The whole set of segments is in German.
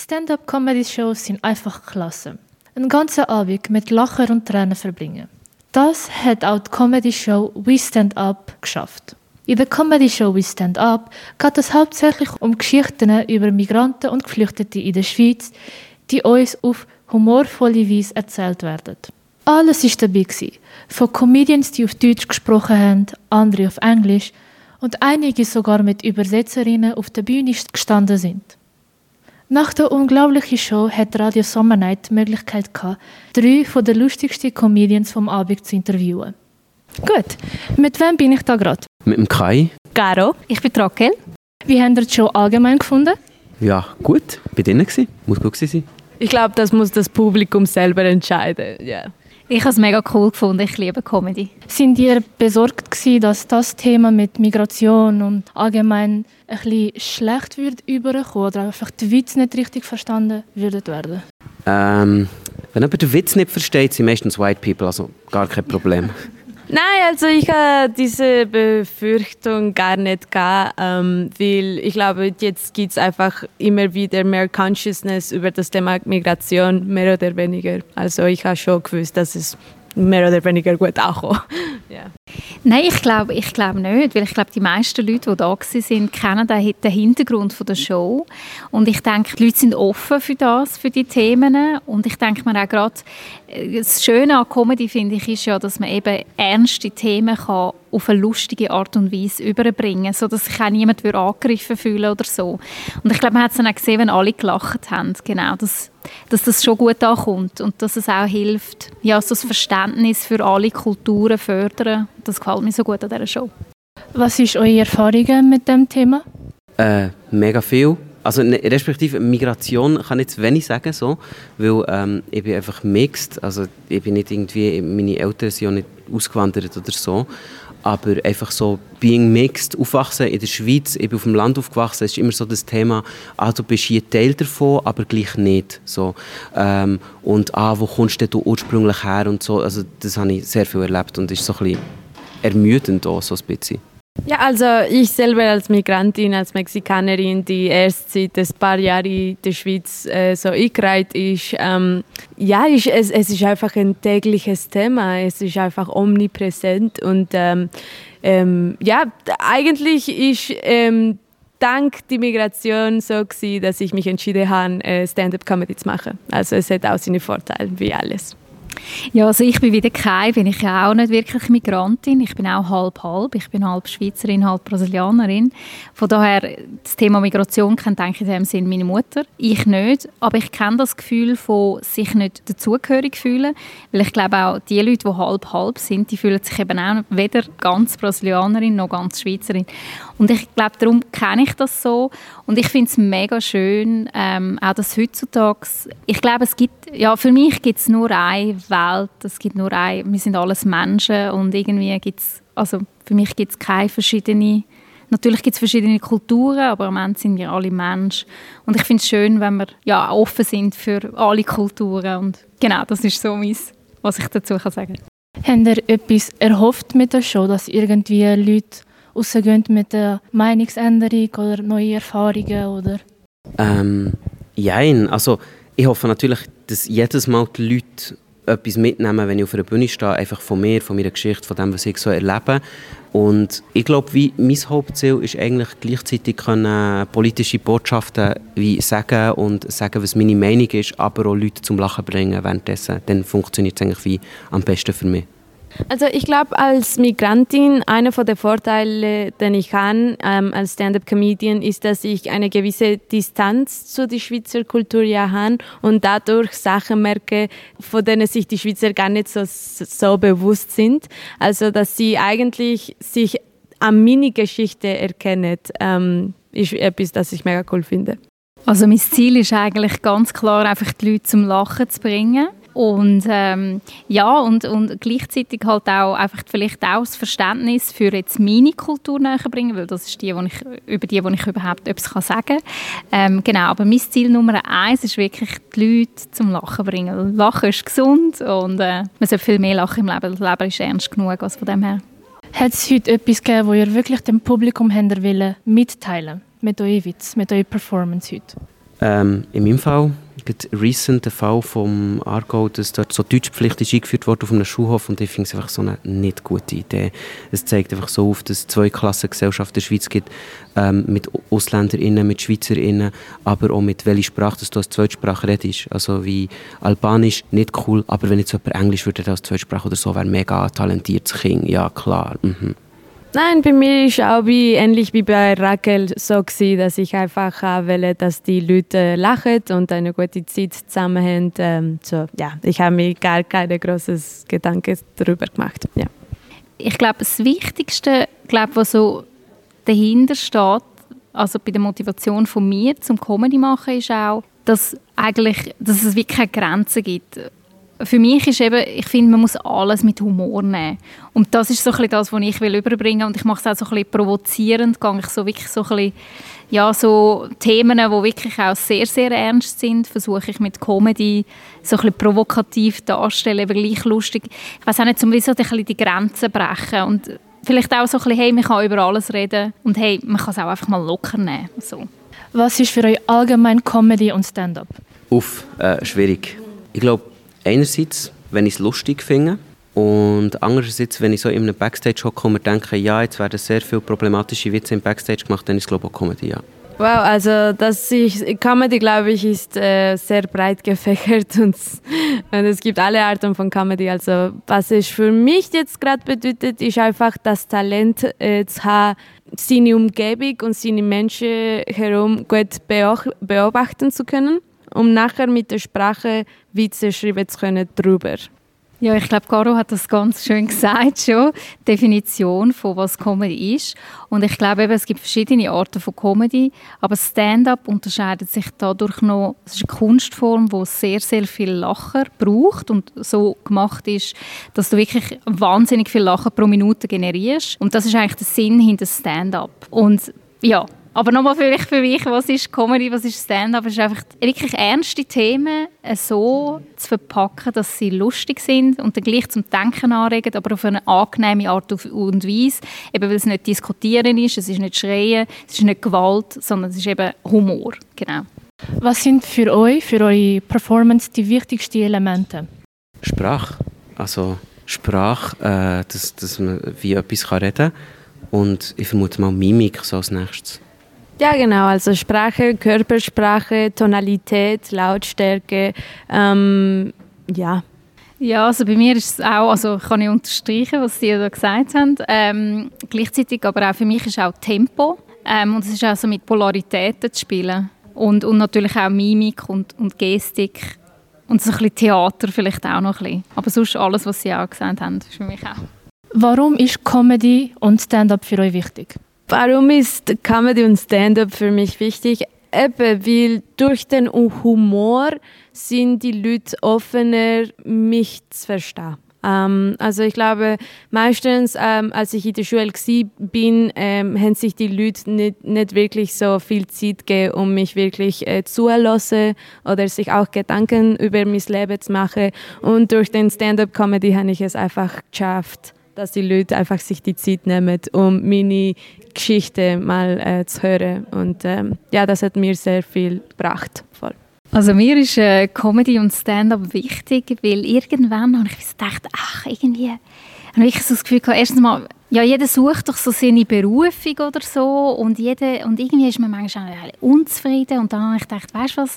Stand-up-Comedy-Shows sind einfach klasse. Einen ganzen Abend mit Lachen und Tränen verbringen. Das hat auch die Comedy-Show We Stand Up geschafft. In der Comedy-Show We Stand Up geht es hauptsächlich um Geschichten über Migranten und Geflüchtete in der Schweiz, die uns auf humorvolle Weise erzählt werden. Alles war dabei. Von Comedians, die auf Deutsch gesprochen haben, andere auf Englisch und einige sogar mit Übersetzerinnen auf der Bühne gestanden sind. Nach der unglaublichen Show hat Radio Summer Night die Möglichkeit gehabt, drei von den lustigsten Comedians vom Abend zu interviewen. Gut, mit wem bin ich da gerade? Mit dem Kai. Caro. Ich bin Raquel. Wie habt ihr die Show allgemein gefunden? Ja, gut. Bei denen gewesen. Muss gut sein. Ich glaube, das muss das Publikum selber entscheiden. Yeah. Ich habe es mega cool gefunden. Ich liebe Comedy. Sind ihr besorgt gewesen, dass das Thema mit Migration und allgemein ein bisschen schlecht wird überkommen oder einfach die Witze nicht richtig verstanden würden werden? Ähm, wenn jemand den Witz nicht versteht, sind meistens White People, also gar kein Problem. Nein, also ich habe diese Befürchtung gar nicht gehabt, ähm, weil ich glaube, jetzt gibt es einfach immer wieder mehr Consciousness über das Thema Migration, mehr oder weniger. Also ich habe schon gewusst, dass es mehr oder weniger gut ankommen. yeah. Nein, ich glaube ich glaub nicht, weil ich glaube, die meisten Leute, die da waren, kennen den Hintergrund der Show und ich denke, die Leute sind offen für das, für die Themen und ich denke mir auch gerade, äh, das Schöne an Comedy, finde ich, ist ja, dass man eben ernste Themen kann auf eine lustige Art und Weise überbringen kann, sodass sich auch niemand angegriffen fühlen oder so. Und ich glaube, man hat es dann auch gesehen, wenn alle gelacht haben, genau, dass, dass das schon gut ankommt und dass es auch hilft, ja, so das Verständnis für alle Kulturen fördern. Das gefällt mir so gut an dieser Show. Was ist eure Erfahrung mit dem Thema? Äh, mega viel. Also ne, respektive Migration kann ich jetzt wenig sagen, so, weil ähm, ich bin einfach mixed, also ich bin nicht irgendwie, meine Eltern sind ja nicht ausgewandert oder so, aber einfach so being mixed, aufwachsen in der Schweiz, ich bin auf dem Land aufgewachsen, ist immer so das Thema, ah, du bist hier Teil davon, aber gleich nicht, so. Ähm, und ah, wo kommst du ursprünglich her und so, also das habe ich sehr viel erlebt und ist so ein bisschen ermüdend auch, so ein bisschen. Ja, also ich selber als Migrantin, als Mexikanerin, die erst seit ein paar Jahren in der Schweiz äh, so eingereiht ist, ähm, ja, ich, es, es ist einfach ein tägliches Thema, es ist einfach omnipräsent und ähm, ähm, ja, eigentlich ist ähm, dank der Migration so gewesen, dass ich mich entschieden habe, äh, Stand-up-Comedy zu machen. Also es hat auch seine Vorteile, wie alles. Ja, also ich bin wieder Kai, bin ich auch nicht wirklich Migrantin. Ich bin auch halb-halb. Ich bin halb Schweizerin, halb Brasilianerin. Von daher, das Thema Migration kennt eigentlich in dem Sinn meine Mutter. Ich nicht, aber ich kenne das Gefühl von sich nicht dazugehörig fühlen, weil ich glaube auch, die Leute, die halb-halb sind, die fühlen sich eben auch weder ganz Brasilianerin noch ganz Schweizerin. Und ich glaube, darum kenne ich das so. Und ich finde es mega schön, ähm, auch dass heutzutage, ich glaube, es gibt, ja, für mich gibt es nur eine Welt, es gibt nur ein, wir sind alles Menschen und irgendwie gibt es, also für mich gibt es keine verschiedene, natürlich gibt es verschiedene Kulturen, aber am Ende sind wir alle Menschen und ich finde es schön, wenn wir ja, offen sind für alle Kulturen und genau, das ist so mein, was ich dazu kann sagen kann. Habt ihr etwas erhofft mit der Show, dass irgendwie Leute rausgehen mit der Meinungsänderung oder neue Erfahrungen? Oder? Ähm, jein, also ich hoffe natürlich, dass jedes Mal die Leute etwas mitnehmen, wenn ich auf einer Bühne stehe, einfach von mir, von meiner Geschichte, von dem, was ich so erlebe. Und ich glaube, mein Hauptziel ist eigentlich gleichzeitig können politische Botschaften wie sagen und sagen, was meine Meinung ist, aber auch Leute zum Lachen bringen währenddessen. Dann funktioniert es eigentlich wie am besten für mich. Also ich glaube, als Migrantin, einer der Vorteile, den ich habe ähm, als Stand-up-Comedian, ist, dass ich eine gewisse Distanz zu der Schweizer Kultur ja habe und dadurch Sachen merke, von denen sich die Schweizer gar nicht so, so bewusst sind. Also dass sie eigentlich sich an meine Geschichte erkennen, ähm, ist etwas, das ich mega cool finde. Also mein Ziel ist eigentlich ganz klar, einfach die Leute zum Lachen zu bringen und ähm, ja, und, und gleichzeitig halt auch einfach vielleicht auch das Verständnis für jetzt meine Kultur näher bringen, weil das ist die, wo ich, über die, wo ich überhaupt etwas kann sagen kann. Ähm, genau, aber mein Ziel Nummer eins ist wirklich, die Leute zum Lachen bringen. Lachen ist gesund und äh, man sollte viel mehr lachen im Leben. Das Leben ist ernst genug, also von dem her. Hat es heute etwas gegeben, wo ihr wirklich dem Publikum mitteilen wollt, mit euren Witz, mit eurer Performance heute? Ähm, in meinem Fall gibt recent den Fall vom Aargau, dass dort so Deutschpflicht ist eingeführt wurde auf einem Schulhof und ich finde es einfach so eine nicht gute Idee. Es zeigt einfach so auf, dass es zwei Klassengesellschaft in der Schweiz gibt, ähm, mit AusländerInnen, mit SchweizerInnen, aber auch mit welcher Sprache dass du als Zweitsprache redest. Also wie Albanisch, nicht cool, aber wenn jetzt jemand Englisch würde als Zweitsprache oder so, wäre mega talentiertes Kind, ja klar. Mhm. Nein, bei mir ist auch wie, ähnlich wie bei Raquel so gewesen, dass ich einfach will, dass die Leute lachen und eine gute Zeit zusammen haben. Ähm, so, ja, ich habe mir gar keine großen Gedanken darüber gemacht. Ja. Ich glaube, das Wichtigste, glaube, was so dahinter steht, also bei der Motivation von mir zum Comedy machen, ist auch, dass eigentlich, dass es wirklich keine Grenzen gibt für mich ist eben, ich finde, man muss alles mit Humor nehmen. Und das ist so ein das, was ich will überbringen und ich mache es auch so ein bisschen provozierend, gehe ich so wirklich so ein bisschen, ja, so Themen, die wirklich auch sehr, sehr ernst sind, versuche ich mit Comedy so ein bisschen provokativ darzustellen, aber gleich lustig. Ich weiß auch nicht, um so ein bisschen die Grenzen brechen und vielleicht auch so ein bisschen, hey, man kann über alles reden und hey, man kann es auch einfach mal locker nehmen. So. Was ist für euch allgemein Comedy und Stand-up? Uff, äh, schwierig. Ich glaube, einerseits, wenn ich es lustig finde und andererseits, wenn ich so in einem Backstage hocke und mir denke, ja, jetzt werden sehr viele problematische Witze im Backstage gemacht, dann ist es ich auch Comedy, ja. Wow, also das ist, Comedy, glaube ich, ist äh, sehr breit gefächert und, und, es gibt alle Arten von Comedy. Also was es für mich jetzt gerade bedeutet, ist einfach das Talent äh, zu haben, seine Umgebung und seine Menschen herum gut beobachten zu können um nachher mit der Sprache Witze schreiben zu können drüber. Ja, ich glaube, Caro hat das ganz schön gesagt schon, Definition von was Comedy ist. Und ich glaube es gibt verschiedene Arten von Comedy, aber Stand-up unterscheidet sich dadurch noch, es ist eine Kunstform, wo sehr, sehr viel Lacher braucht und so gemacht ist, dass du wirklich wahnsinnig viel Lacher pro Minute generierst. Und das ist eigentlich der Sinn hinter Stand-up. Und ja, aber nochmal vielleicht für mich, was ist Comedy, was ist Stand-up? Es ist einfach wirklich ernste Themen so zu verpacken, dass sie lustig sind und dann gleich zum Denken anregen, aber auf eine angenehme Art und Weise. Eben weil es nicht diskutieren ist, es ist nicht schreien, es ist nicht Gewalt, sondern es ist eben Humor. Genau. Was sind für euch, für eure Performance die wichtigsten Elemente? Sprache. Also Sprache, äh, dass, dass man wie etwas reden kann. Und ich vermute mal Mimik so als nächstes. Ja, genau. Also Sprache, Körpersprache, Tonalität, Lautstärke. Ähm, ja. Ja, also bei mir ist es auch, also kann ich unterstreichen, was Sie da gesagt haben. Ähm, gleichzeitig aber auch für mich ist auch Tempo ähm, und es ist auch so mit Polaritäten zu spielen und, und natürlich auch Mimik und, und Gestik und so ein bisschen Theater vielleicht auch noch ein bisschen. Aber sonst alles, was Sie auch gesagt haben, ist für mich auch. Warum ist Comedy und Stand-up für euch wichtig? Warum ist Comedy und Stand-up für mich wichtig? Eben, weil durch den Humor sind die Leute offener, mich zu verstehen. Ähm, also ich glaube, meistens, ähm, als ich in der Schule bin, ähm, haben sich die Leute nicht, nicht wirklich so viel Zeit gegeben, um mich wirklich äh, zuhören oder sich auch Gedanken über mein Leben zu machen. Und durch den Stand-up-Comedy habe ich es einfach geschafft, dass die Leute einfach sich die Zeit nehmen, um meine Geschichte mal äh, zu hören. Und ähm, ja, das hat mir sehr viel gebracht. Voll. Also mir ist äh, Comedy und Stand-up wichtig, weil irgendwann habe ich gedacht, ach, irgendwie habe ich so das Gefühl gehabt, erstens mal, ja, jeder sucht doch so seine Berufung oder so und, jede, und irgendwie ist man manchmal unzufrieden und dann habe ich gedacht, weißt du was,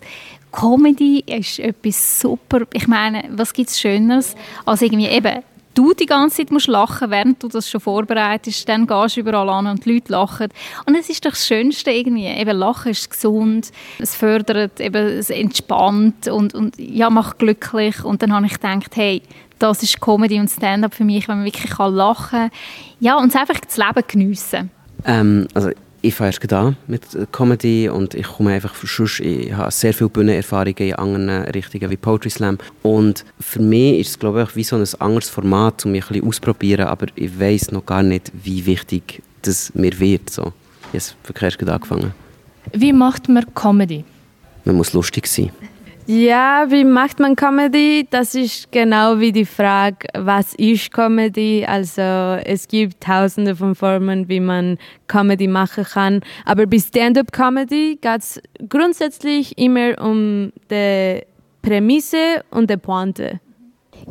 Comedy ist etwas super, ich meine, was gibt es Schöneres, als irgendwie eben du die ganze Zeit musst lachen, während du das schon vorbereitest, dann gehst du überall an und die Leute lachen. Und es ist doch das Schönste irgendwie. Eben Lachen ist gesund, es fördert, eben, es entspannt und, und ja, macht glücklich. Und dann habe ich gedacht, hey, das ist Comedy und Stand-up für mich, wenn man wirklich lachen kann. Ja, und einfach das Leben geniessen. Ähm, also ich fange erst an mit Comedy und ich komme einfach sonst, ich habe sehr viele Bühnenerfahrungen in anderen Richtungen wie Poetry Slam und für mich ist es glaube ich wie so ein anderes Format, um mich ein bisschen auszuprobieren, aber ich weiß noch gar nicht, wie wichtig das mir wird. So. Ich habe wirklich erst angefangen. Wie macht man Comedy? Man muss lustig sein. Ja, wie macht man Comedy? Das ist genau wie die Frage, was ist Comedy? Also es gibt tausende von Formen, wie man Comedy machen kann. Aber bei Stand-up-Comedy geht es grundsätzlich immer um die Prämisse und die Pointe.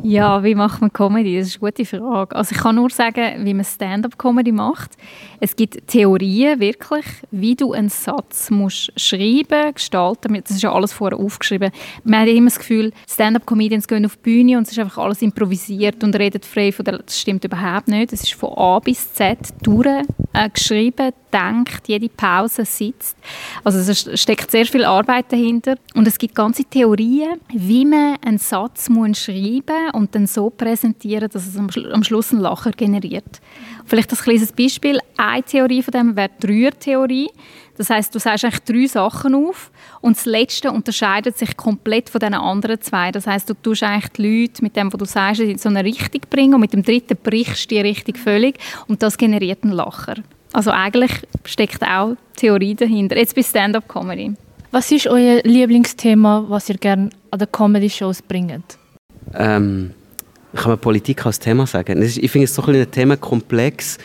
Ja, wie macht man Comedy? Das ist eine gute Frage. Also ich kann nur sagen, wie man Stand-up-Comedy macht. Es gibt Theorien, wirklich, wie du einen Satz musst schreiben, gestalten. Das ist ja alles vorher aufgeschrieben. Man hat immer das Gefühl, Stand-up-Comedians gehen auf die Bühne und es ist einfach alles improvisiert und redet frei von der... Das stimmt überhaupt nicht. Es ist von A bis Z durch äh, geschrieben, denkt, jede Pause sitzt. Also es steckt sehr viel Arbeit dahinter. Und es gibt ganze Theorien, wie man einen Satz muss schreiben und dann so präsentieren, dass es am, am Schluss einen Lacher generiert. Vielleicht ein kleines Beispiel. Eine Theorie von dem wäre die Rührtheorie. Das heißt, du sagst eigentlich drei Sachen auf und das Letzte unterscheidet sich komplett von den anderen zwei. Das heißt, du tust eigentlich die Leute mit dem, was du sagst, in so eine Richtung bringen und mit dem dritten brichst du die Richtung völlig und das generiert einen Lacher. Also eigentlich steckt auch Theorie dahinter. Jetzt bei Stand-up-Comedy. Was ist euer Lieblingsthema, was ihr gerne an den Comedy-Shows bringt? Ähm, kann man Politik als Thema sagen? Ich finde es so ein, ein Themenkomplex.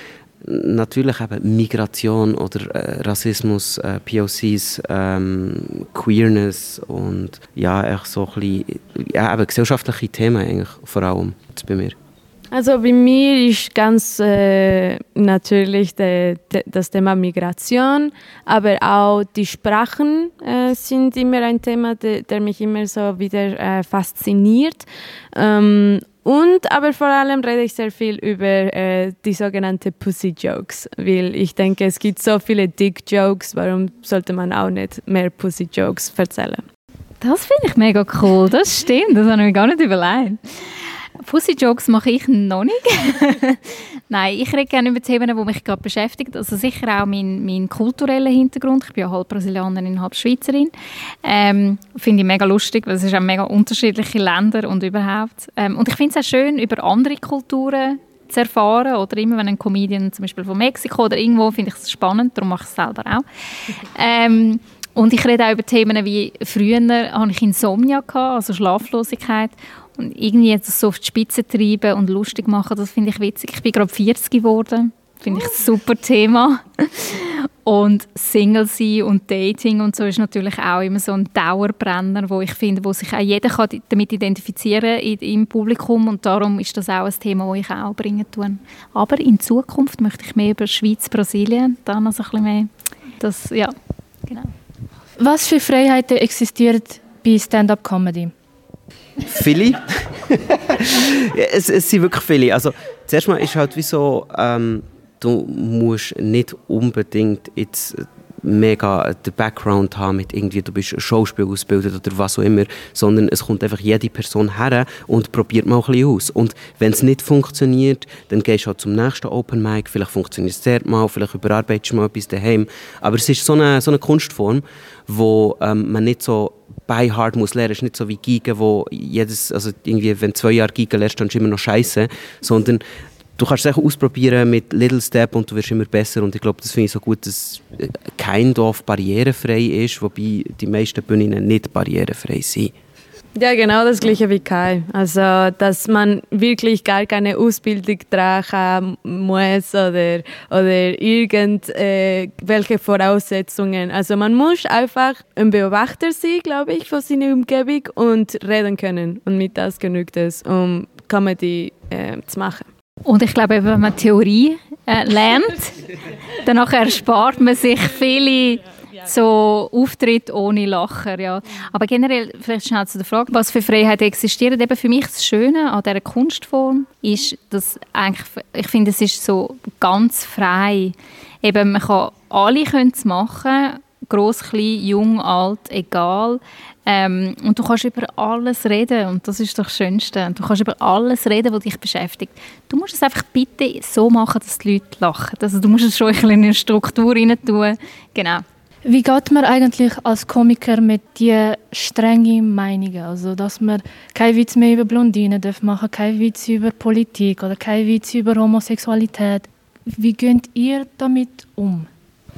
Natürlich eben Migration oder äh, Rassismus, äh, POCs, ähm, Queerness und ja, echt so ein bisschen, ja, eben gesellschaftliche Themen eigentlich vor allem bei mir. Also bei mir ist ganz äh, natürlich de, de, das Thema Migration, aber auch die Sprachen äh, sind immer ein Thema, de, der mich immer so wieder äh, fasziniert. Ähm, und aber vor allem rede ich sehr viel über äh, die sogenannten Pussy Jokes, weil ich denke, es gibt so viele Dick Jokes, warum sollte man auch nicht mehr Pussy Jokes erzählen? Das finde ich mega cool, das stimmt, das habe ich mir gar nicht überlegt. Pussy-Jokes mache ich noch nicht. Nein, ich rede gerne über Themen, die mich gerade beschäftigen. Also sicher auch mein, mein kultureller Hintergrund. Ich bin ja halb Brasilianerin, halb Schweizerin. Ähm, finde ich mega lustig, weil es ist auch mega unterschiedliche Länder und überhaupt. Ähm, und ich finde es auch schön, über andere Kulturen zu erfahren oder immer wenn ein Comedian zum Beispiel von Mexiko oder irgendwo, finde ich es spannend, darum mache ich es selber auch. Ähm, und ich rede auch über Themen wie früher hatte ich Insomnia, also Schlaflosigkeit und irgendwie jetzt so auf die Spitze treiben und lustig machen, das finde ich witzig. Ich bin gerade 40 geworden. Finde ich ein super Thema. Und Single sein und Dating und so ist natürlich auch immer so ein Dauerbrenner, wo ich finde, wo sich auch jeder kann damit identifizieren kann im Publikum und darum ist das auch ein Thema, das ich auch bringen tue. Aber in Zukunft möchte ich mehr über Schweiz, Brasilien, dann noch so ein bisschen mehr. Das, ja, genau. Was für Freiheiten existieren bei Stand-up-Comedy? Viele. es, es sind wirklich viele. Also, zuerst mal ist halt wie so, ähm, du musst nicht unbedingt jetzt mega den Background haben mit irgendwie, du bist Schauspiel ausgebildet oder was auch immer, sondern es kommt einfach jede Person her und probiert mal ein bisschen aus. Und wenn es nicht funktioniert, dann gehst du halt zum nächsten Open Mic, vielleicht funktioniert es sehr mal, vielleicht überarbeitest du mal etwas daheim. Aber es ist so eine, so eine Kunstform, wo ähm, man nicht so bei hard muss lernen. Es ist nicht so wie Giga, wo jedes, also irgendwie, wenn du zwei Jahre Giga lernst, dann ist immer noch scheiße, sondern du kannst es ausprobieren mit Little Step und du wirst immer besser und ich glaube, das finde ich so gut, dass kein Dorf barrierefrei ist, wobei die meisten Bühnen nicht barrierefrei sind. Ja, genau das gleiche wie Kai. Also, dass man wirklich gar keine Ausbildung tragen muss oder, oder irgendwelche äh, Voraussetzungen. Also, man muss einfach ein Beobachter sein, glaube ich, von seiner Umgebung und reden können. Und mit das genügt es, um Comedy äh, zu machen. Und ich glaube, wenn man Theorie äh, lernt, dann erspart man sich viele so Auftritt ohne Lacher. Ja. Aber generell, vielleicht schnell zu der Frage, was für Freiheit existiert. Eben für mich das Schöne an dieser Kunstform ist, dass eigentlich, ich finde, es ist so ganz frei. Eben, man kann, alle können es machen, groß, klein, jung, alt, egal. Ähm, und du kannst über alles reden und das ist das Schönste. Du kannst über alles reden, was dich beschäftigt. Du musst es einfach bitte so machen, dass die Leute lachen. Also du musst es schon in eine Struktur rein tun. Genau. Wie geht man eigentlich als Komiker mit diesen strengen Meinungen? Also, dass man kein Witz mehr über Blondinen darf machen, kein Witz über Politik oder kein Witz über Homosexualität. Wie geht ihr damit um?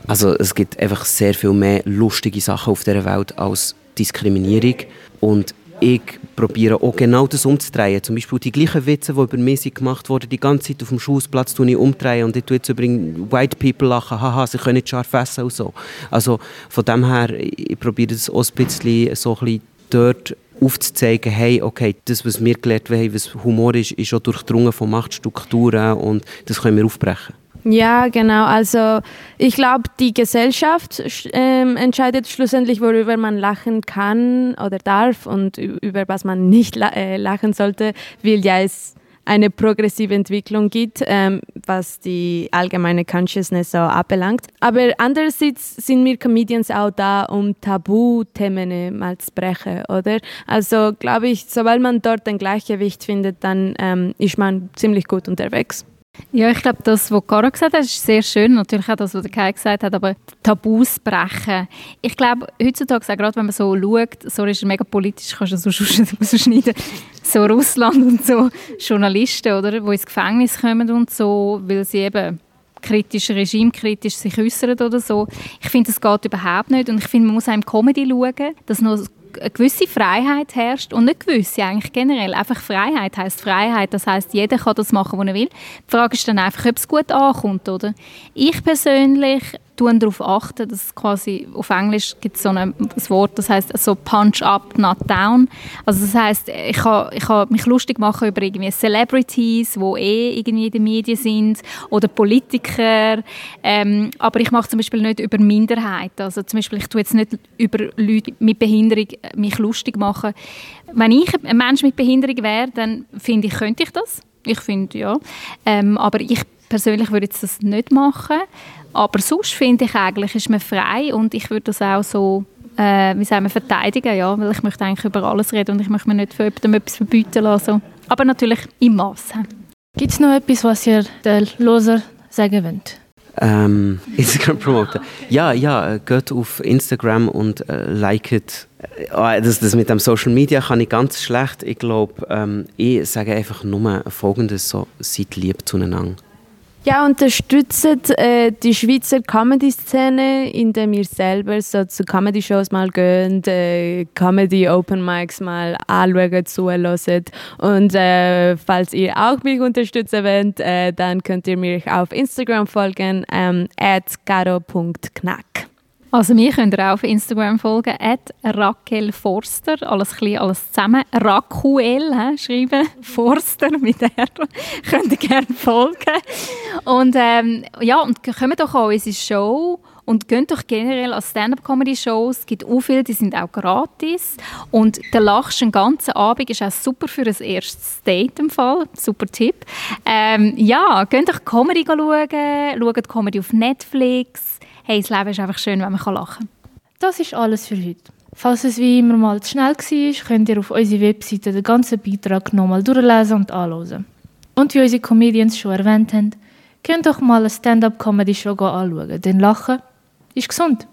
Also, es gibt einfach sehr viel mehr lustige Sachen auf der Welt als Diskriminierung. Und ich probiere auch genau das umzudrehen. Zum Beispiel die gleichen Witze, die über mich gemacht wurden, die ganze Zeit auf dem Schulsplatz tue umdrehen und ich tue jetzt übrigens White People lachen, haha, sie können nicht scharf essen und so. Also von dem her, ich probiere das auch ein bisschen, so ein bisschen dort aufzuzeigen, hey, okay, das, was wir gelernt haben, was Humor ist, ist auch durchdrungen von Machtstrukturen und das können wir aufbrechen. Ja, genau. Also ich glaube, die Gesellschaft äh, entscheidet schlussendlich, worüber man lachen kann oder darf und über was man nicht la äh, lachen sollte, weil ja es eine progressive Entwicklung gibt, ähm, was die allgemeine Consciousness auch abbelangt. Aber andererseits sind wir Comedians auch da, um Tabuthemen mal zu brechen, oder? Also glaube ich, sobald man dort ein Gleichgewicht findet, dann ähm, ist man ziemlich gut unterwegs. Ja, ich glaube, das, was Caro gesagt hat, ist sehr schön. Natürlich auch das, was der Kai gesagt hat, aber Tabus brechen. Ich glaube, heutzutage, gerade wenn man so schaut, sorry, ist mega politisch, kannst du so rausschneiden, so Russland und so Journalisten, oder, die ins Gefängnis kommen und so, weil sie eben kritisch, regimekritisch sich äußern oder so. Ich finde, das geht überhaupt nicht und ich finde, man muss auch im Comedy schauen, dass noch eine gewisse Freiheit herrscht und nicht gewisse, eigentlich generell. Einfach Freiheit heißt Freiheit, das heißt jeder kann das machen, was er will. Die Frage ist dann einfach, ob es gut ankommt, oder? Ich persönlich tun darauf achten, dass quasi auf Englisch gibt es so ein, Wort, das heißt so Punch up, not down. Also das heißt, ich kann, ich kann mich lustig machen über irgendwie Celebrities, die eh irgendwie in den Medien sind oder Politiker, ähm, aber ich mache zum Beispiel nicht über Minderheiten. Also zum Beispiel ich tue jetzt nicht über Leute mit Behinderung äh, mich lustig machen. Wenn ich ein Mensch mit Behinderung wäre, dann finde ich, könnte ich das. Ich finde ja, ähm, aber ich persönlich würde jetzt das nicht machen. Aber sonst finde ich eigentlich, ist man frei und ich würde das auch so äh, wie sagen wir, verteidigen, ja, weil ich möchte eigentlich über alles reden und ich möchte mir nicht von jemandem etwas verbieten lassen. Aber natürlich im Maße. Gibt es noch etwas, was ihr den Loser sagen wollt? Ähm, Instagram promoten. Ja, ja, äh, geht auf Instagram und äh, liket. Äh, das, das mit dem Social Media kann ich ganz schlecht. Ich glaube, ähm, ich sage einfach nur Folgendes: so, seid lieb zueinander. Ja, unterstützen äh, die Schweizer Comedy-Szene, indem ihr selber so zu Comedy-Shows mal gehen, äh, Comedy-Open-Mics mal anschauen, zuhören. Und äh, falls ihr auch mich unterstützen wollt, äh, dann könnt ihr mich auf Instagram folgen, ähm, @garo.knack. Also mir könnt ihr auch auf Instagram folgen, at Raquel Forster, alles klein, alles zusammen, Raquel, he, schreiben, Forster mit R, könnt ihr gerne folgen. Und ähm, ja, und kommt doch auch in unsere Show und geht doch generell an Stand-Up-Comedy-Shows, es gibt auch viele, die sind auch gratis. Und der lachst den ganzen Abend, ist auch super für ein erstes Date im Fall, super Tipp. Ähm, ja, geht doch Comedy schauen, schaut Comedy auf Netflix, hey, das Leben ist einfach schön, wenn man lachen kann. Das ist alles für heute. Falls es wie immer mal zu schnell war, könnt ihr auf unserer Webseite den ganzen Beitrag nochmal durchlesen und anhören. Und wie unsere Comedians schon erwähnt haben, könnt doch mal eine Stand-up-Comedy-Show anschauen, denn Lachen ist gesund.